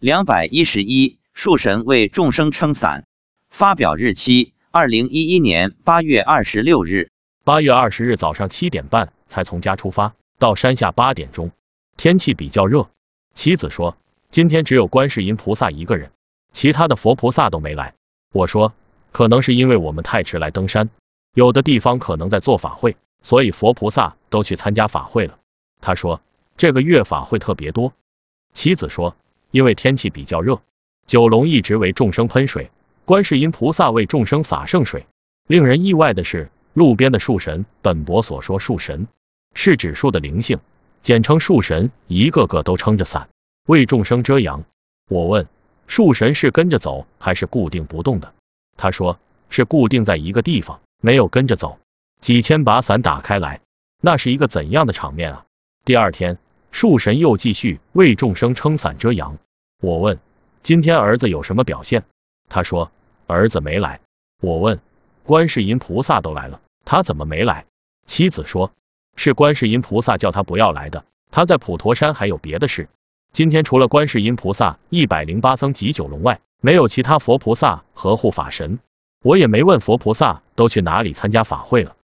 两百一十一，树神为众生撑伞。发表日期：二零一一年八月二十六日。八月二十日早上七点半才从家出发，到山下八点钟，天气比较热。妻子说，今天只有观世音菩萨一个人，其他的佛菩萨都没来。我说，可能是因为我们太迟来登山，有的地方可能在做法会，所以佛菩萨都去参加法会了。他说，这个月法会特别多。妻子说，因为天气比较热，九龙一直为众生喷水，观世音菩萨为众生洒圣水。令人意外的是，路边的树神，本博所说树神是指树的灵性，简称树神，一个个都撑着伞为众生遮阳。我问，树神是跟着走还是固定不动的？他说是固定在一个地方，没有跟着走。几千把伞打开来，那是一个怎样的场面啊！第二天。树神又继续为众生撑伞遮阳。我问：今天儿子有什么表现？他说：儿子没来。我问：观世音菩萨都来了，他怎么没来？妻子说：是观世音菩萨叫他不要来的。他在普陀山还有别的事。今天除了观世音菩萨一百零八僧及九龙外，没有其他佛菩萨和护法神。我也没问佛菩萨都去哪里参加法会了。